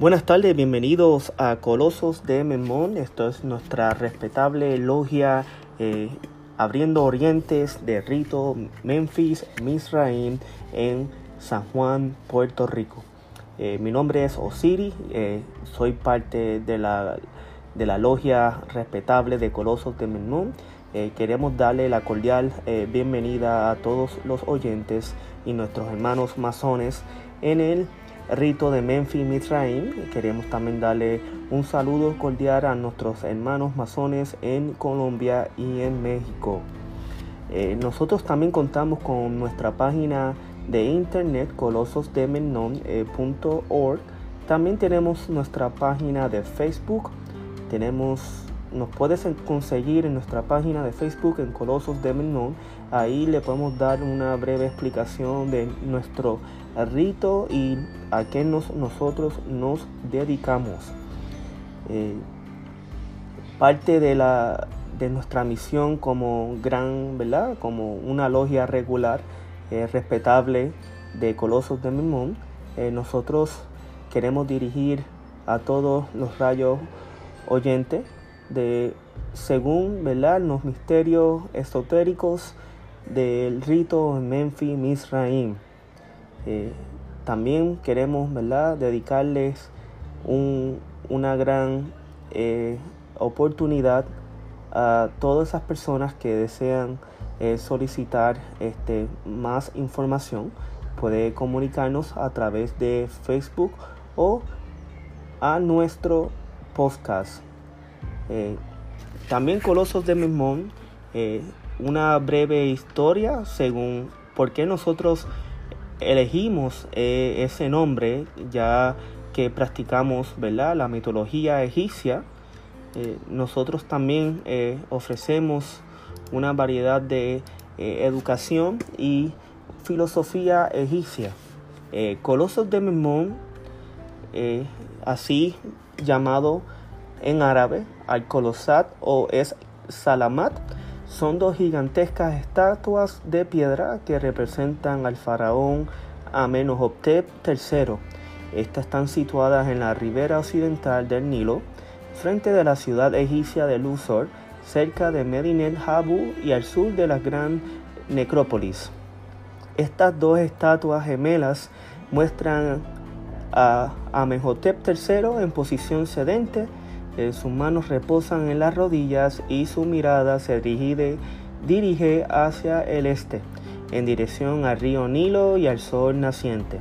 Buenas tardes, bienvenidos a Colosos de Memón. Esto es nuestra respetable logia eh, abriendo orientes de rito Memphis, Misraim en San Juan, Puerto Rico. Eh, mi nombre es Osiris, eh, soy parte de la, de la logia respetable de Colosos de Memón. queremos darle la cordial bienvenida a todos los oyentes y nuestros hermanos masones en el rito de Memphis Mizraim. Queremos también darle un saludo cordial a nuestros hermanos masones en Colombia y en México. Eh, nosotros también contamos con nuestra página de internet colososdemenon.org. También tenemos nuestra página de Facebook. Tenemos nos puedes conseguir en nuestra página de Facebook en Colosos de Menon. Ahí le podemos dar una breve explicación de nuestro rito y a qué nosotros nos dedicamos. Eh, parte de, la, de nuestra misión como gran, ¿verdad? Como una logia regular, eh, respetable de Colosos de Memón, eh, nosotros queremos dirigir a todos los rayos oyentes de según ¿verdad? los misterios esotéricos del rito en Memphis Misraim. Eh, también queremos ¿verdad? dedicarles una gran eh, oportunidad a todas esas personas que desean eh, solicitar este, más información. Puede comunicarnos a través de Facebook o a nuestro podcast. Eh, también Colosos de Memón, eh, una breve historia según por qué nosotros elegimos eh, ese nombre, ya que practicamos ¿verdad? la mitología egipcia. nosotros también ofrecemos una variedad de educación y filosofía egipcia. Colosos de Memón, así llamado en árabe, Al-Kolosat o es Salamat, son dos gigantescas estatuas de piedra que representan al faraón Amenhotep III. Estas están situadas en la ribera occidental del Nilo, frente de la ciudad egipcia de Luxor, cerca de Medinet Habu y al sur de la gran necrópolis. Estas dos estatuas gemelas muestran a Amenhotep III en posición sedente sus manos reposan en las rodillas y su mirada se dirige, hacia el este, en dirección al río Nilo y al sol naciente.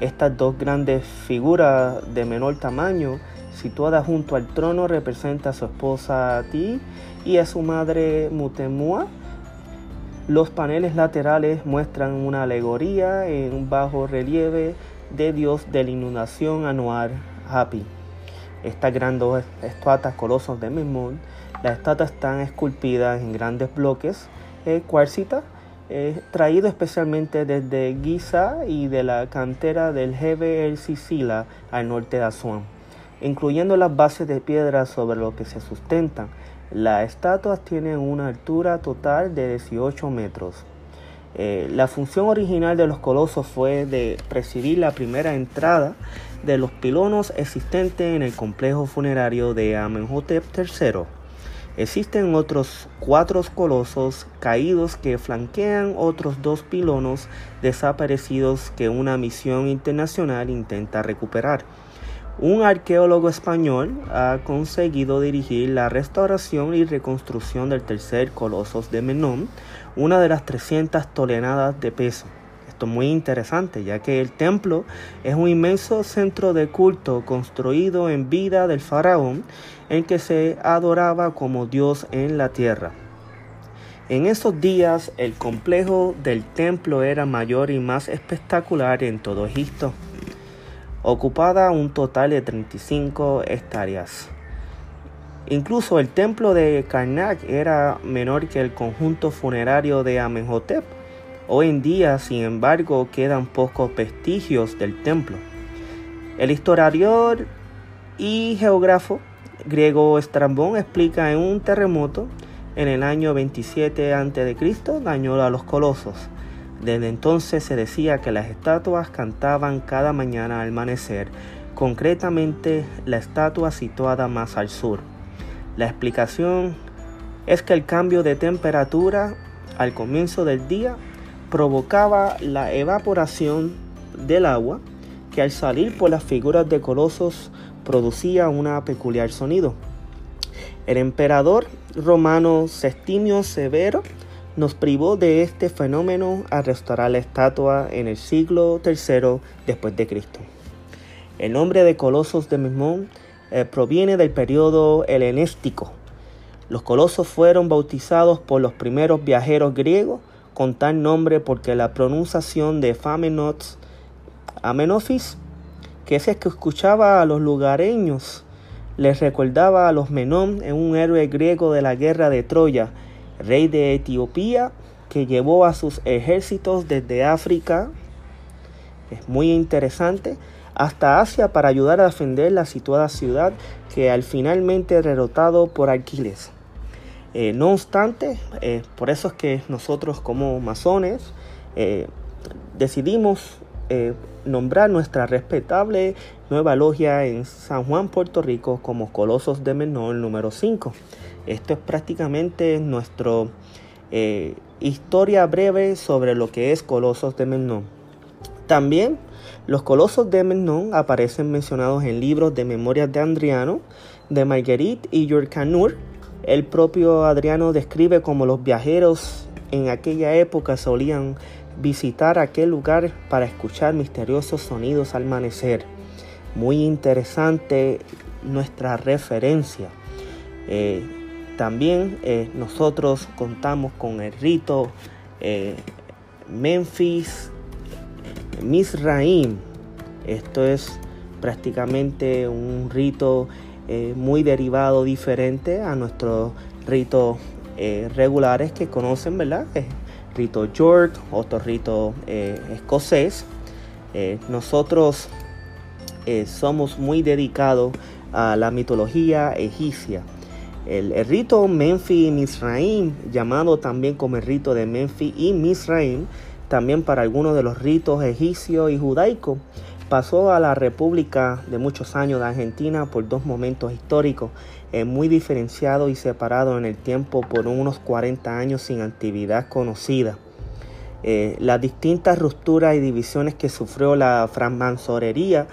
Estas dos grandes figuras de menor tamaño, situadas junto al trono, representan a su esposa Ti y a su madre Mutemua. Los paneles laterales muestran una alegoría en bajo relieve de Dios de la inundación anual Happy estas grandes estatuas colosos de Memón. Las estatuas están esculpidas en grandes bloques eh, cuarcita, eh, traído especialmente desde Giza y de la cantera del Jebe el Sicila al norte de Asuán, incluyendo las bases de piedra sobre lo que se sustentan. Las estatuas tienen una altura total de 18 metros. Eh, la función original de los colosos fue de presidir la primera entrada de los pilonos existentes en el complejo funerario de Amenhotep III. Existen otros cuatro colosos caídos que flanquean otros dos pilonos desaparecidos que una misión internacional intenta recuperar. Un arqueólogo español ha conseguido dirigir la restauración y reconstrucción del tercer coloso de Menón, una de las 300 toneladas de peso. Esto es muy interesante, ya que el templo es un inmenso centro de culto construido en vida del faraón, en que se adoraba como Dios en la tierra. En esos días el complejo del templo era mayor y más espectacular en todo Egipto ocupada un total de 35 hectáreas. Incluso el templo de Karnak era menor que el conjunto funerario de Amenhotep. Hoy en día, sin embargo, quedan pocos vestigios del templo. El historiador y geógrafo griego Estrabón explica en un terremoto en el año 27 a.C. dañó a los colosos. Desde entonces se decía que las estatuas cantaban cada mañana al amanecer concretamente la estatua situada más al sur. La explicación es que el cambio de temperatura al comienzo del día provocaba la evaporación del agua que al salir por las figuras de colosos producía un peculiar sonido. El emperador romano Sextimio Severo nos privó de este fenómeno al restaurar la estatua en el siglo III después de Cristo. El nombre de Colosos de Memnón eh, proviene del periodo helenístico. Los colosos fueron bautizados por los primeros viajeros griegos con tal nombre porque la pronunciación de Famenots Amenofis, que es el que escuchaba a los lugareños, les recordaba a los Menón en un héroe griego de la guerra de Troya, rey de Etiopía, que llevó a sus ejércitos desde África, es muy interesante, hasta Asia para ayudar a defender la situada ciudad que al finalmente derrotado por Aquiles. Eh, no obstante, eh, por eso es que nosotros como masones eh, decidimos nombrar nuestra respetable nueva logia en San Juan, Puerto Rico como Colosos de Menor número 5. Esto es prácticamente nuestra historia breve sobre lo que es Colosos de Menor. También los colosos de Menón aparecen mencionados en libros de memorias de Adriano, de Marguerite y Canur, el propio Adriano describe cómo los viajeros en aquella época solían visitar aquel lugar para escuchar misteriosos sonidos al amanecer. Muy interesante nuestra referencia. Eh, también eh, nosotros contamos con el rito eh, Memphis Misraim. Esto es prácticamente un rito eh, muy derivado, diferente a nuestros ritos eh, regulares que conocen, ¿verdad? rito York, otro rito eh, escocés. nosotros somos muy dedicados a la mitología egipcia. El, rito Menfi y Misraim, llamado también como el rito de Menfi y Misraim, también para algunos de los ritos egipcios y judaicos, Pasó a la República de muchos años de Argentina por dos momentos históricos eh, muy diferenciados y separados en el tiempo por unos 40 años sin actividad conocida. Eh, las distintas rupturas y divisiones que sufrió la francmasonería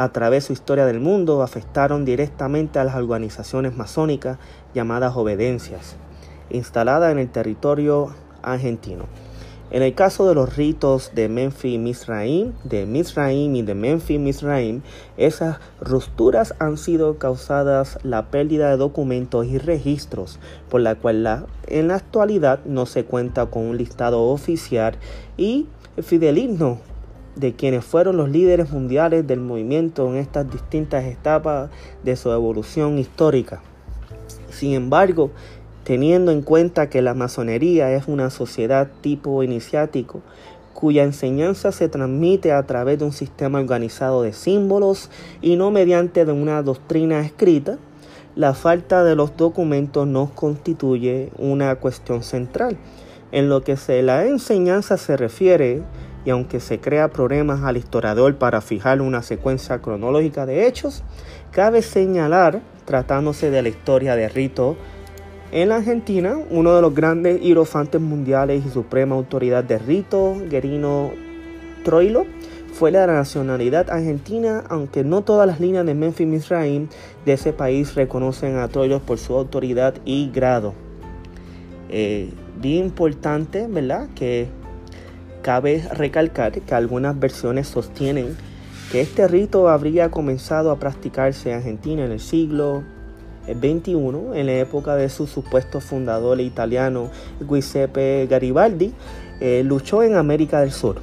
a través de su historia del mundo afectaron directamente a las organizaciones masónicas llamadas obediencias, instaladas en el territorio argentino. En el caso de los ritos de y Misraim, de Misraim y de y Misraim, esas rupturas han sido causadas la pérdida de documentos y registros, por la cual en la actualidad no se cuenta con un listado oficial y fideligno de quienes fueron los líderes mundiales del movimiento en estas distintas etapas de su evolución histórica. Sin embargo, teniendo en cuenta que la masonería es una sociedad tipo iniciático cuya enseñanza se transmite a través de un sistema organizado de símbolos y no mediante de una doctrina escrita, la falta de los documentos no constituye una cuestión central. En lo que se la enseñanza se refiere, y aunque se crea problemas al historiador para fijar una secuencia cronológica de hechos, cabe señalar, tratándose de la historia de rito en la Argentina, uno de los grandes hierofantes mundiales y suprema autoridad de rito, Guerino Troilo, fue la nacionalidad argentina, aunque no todas las líneas de Memphis Misraim de ese país reconocen a Troilo por su autoridad y grado. Eh, bien importante, ¿verdad? Que cabe recalcar que algunas versiones sostienen que este rito habría comenzado a practicarse en Argentina en el siglo 21, en la época de su supuesto fundador italiano Giuseppe Garibaldi, eh, luchó en América del Sur.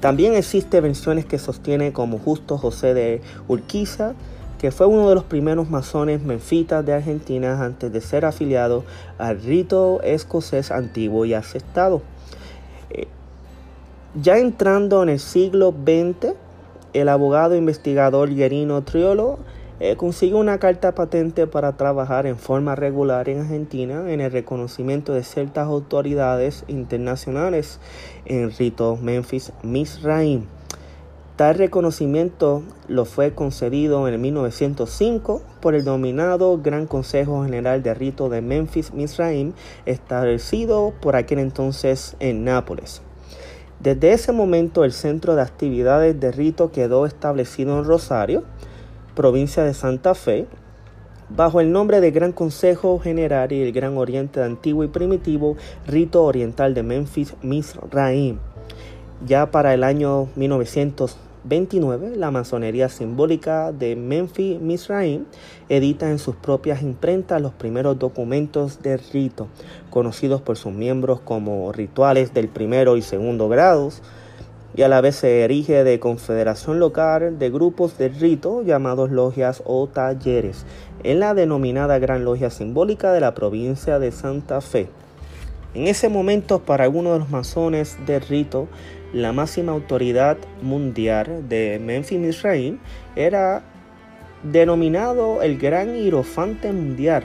También existen versiones que sostienen como Justo José de Urquiza, que fue uno de los primeros masones menfitas de Argentina antes de ser afiliado al rito escocés antiguo y aceptado. Ya entrando en el siglo XX, el abogado investigador Guerino Triolo eh, consiguió una carta patente para trabajar en forma regular en Argentina en el reconocimiento de ciertas autoridades internacionales en rito Memphis Misraim. Tal reconocimiento lo fue concedido en 1905 por el denominado Gran Consejo General de Rito de Memphis, Misraim, establecido por aquel entonces en Nápoles. Desde ese momento el centro de actividades de rito quedó establecido en Rosario, provincia de Santa Fe, bajo el nombre de Gran Consejo General y el Gran Oriente de Antiguo y Primitivo Rito Oriental de Memphis, Misraim. Ya para el año 1929, la masonería simbólica de Memphis Misraim edita en sus propias imprentas los primeros documentos de rito, conocidos por sus miembros como rituales del primero y segundo grados, y a la vez se erige de confederación local de grupos de rito llamados logias o talleres, en la denominada Gran Logia Simbólica de la provincia de Santa Fe. En ese momento, para algunos de los masones de rito, la máxima autoridad mundial de Memphis Misraim era denominado el Gran Hierofante Mundial,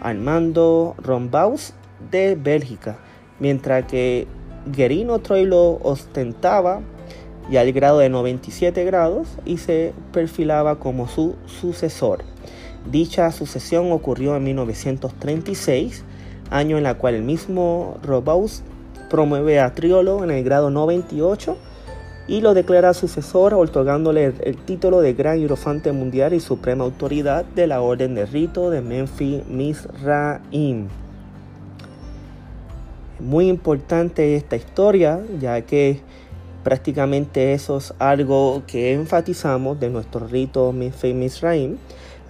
Armando Rombaus de Bélgica, mientras que Guerino Troilo ostentaba ya el grado de 97 grados y se perfilaba como su sucesor. Dicha sucesión ocurrió en 1936, año en la cual el mismo Robaus promueve a Triolo en el grado 98 y lo declara sucesor, otorgándole el, título de Gran Hierofante Mundial y Suprema Autoridad de la Orden de Rito de Memphis Misraim. Muy importante esta historia, ya que prácticamente eso es algo que enfatizamos de nuestro rito Memphis Misraim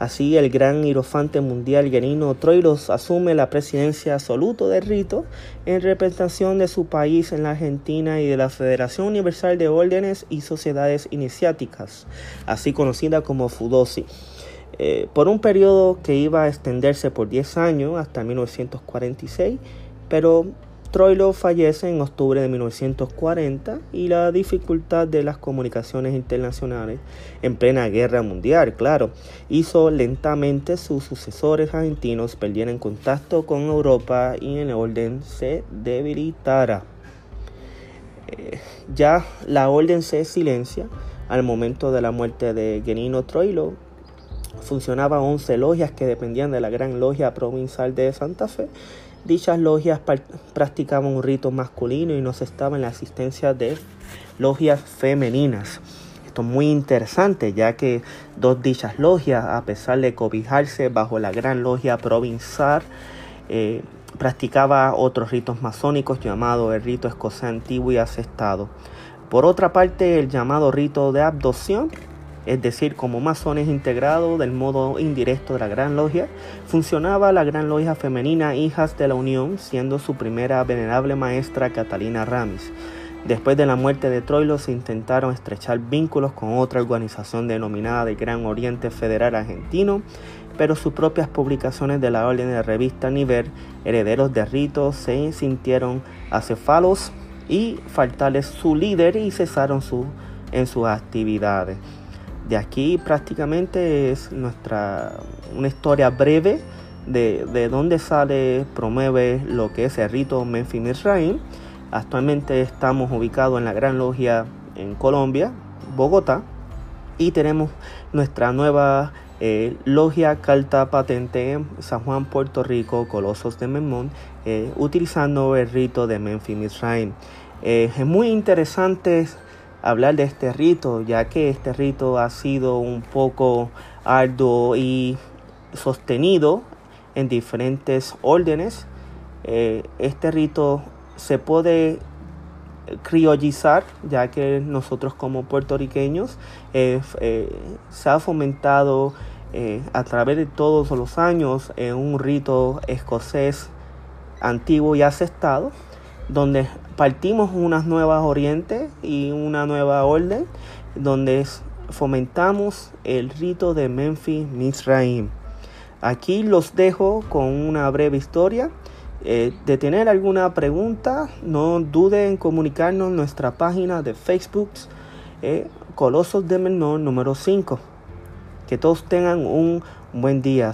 Así, el gran hierofante mundial Genino Troilos asume la presidencia absoluta del rito en representación de su país en la Argentina y de la Federación Universal de Órdenes y Sociedades Iniciáticas, así conocida como FUDOSI. Eh, por un periodo que iba a extenderse por 10 años hasta 1946, pero Troilo fallece en octubre de 1940 y la dificultad de las comunicaciones internacionales en plena guerra mundial, claro, hizo lentamente sus sucesores argentinos perdieran contacto con Europa y el orden se debilitara. Eh, ya la orden se silencia al momento de la muerte de Genino Troilo. Funcionaban 11 logias que dependían de la Gran Logia Provincial de Santa Fe Dichas logias practicaban un rito masculino y no se estaba en la asistencia de logias femeninas. Esto es muy interesante ya que dos dichas logias, a pesar de cobijarse bajo la gran logia provincial, eh, practicaba otros ritos masónicos llamados el rito escocés antiguo y asestado. Por otra parte, el llamado rito de abducción es decir, como masones integrados del modo indirecto de la Gran Logia, funcionaba la Gran Logia femenina Hijas de la Unión, siendo su primera venerable maestra Catalina Ramis. Después de la muerte de Troilo se intentaron estrechar vínculos con otra organización denominada de Gran Oriente Federal Argentino, pero sus propias publicaciones de la orden de revista Niver, herederos de ritos, se sintieron acefalos y faltarles su líder y cesaron su, en sus actividades. De aquí prácticamente es nuestra una historia breve de, de dónde sale, promueve lo que es el rito Memphis Misraim. Actualmente estamos ubicados en la Gran Logia en Colombia, Bogotá, y tenemos nuestra nueva eh, logia carta patente en San Juan, Puerto Rico, Colosos de Memón, eh, utilizando el rito de Memphis Misraim. Eh, es muy interesante hablar de este rito, ya que este rito ha sido un poco arduo y sostenido en diferentes órdenes. Eh, este rito se puede criollizar, ya que nosotros como puertorriqueños eh, eh, se ha fomentado a través de todos los años un rito escocés antiguo y aceptado donde partimos unas nuevas orientes y una nueva orden, donde fomentamos el rito de Memphis Misraim. Aquí los dejo con una breve historia. Eh, de tener alguna pregunta, no duden en comunicarnos en nuestra página de Facebook, eh, Colosos de Menor número 5. Que todos tengan un buen día.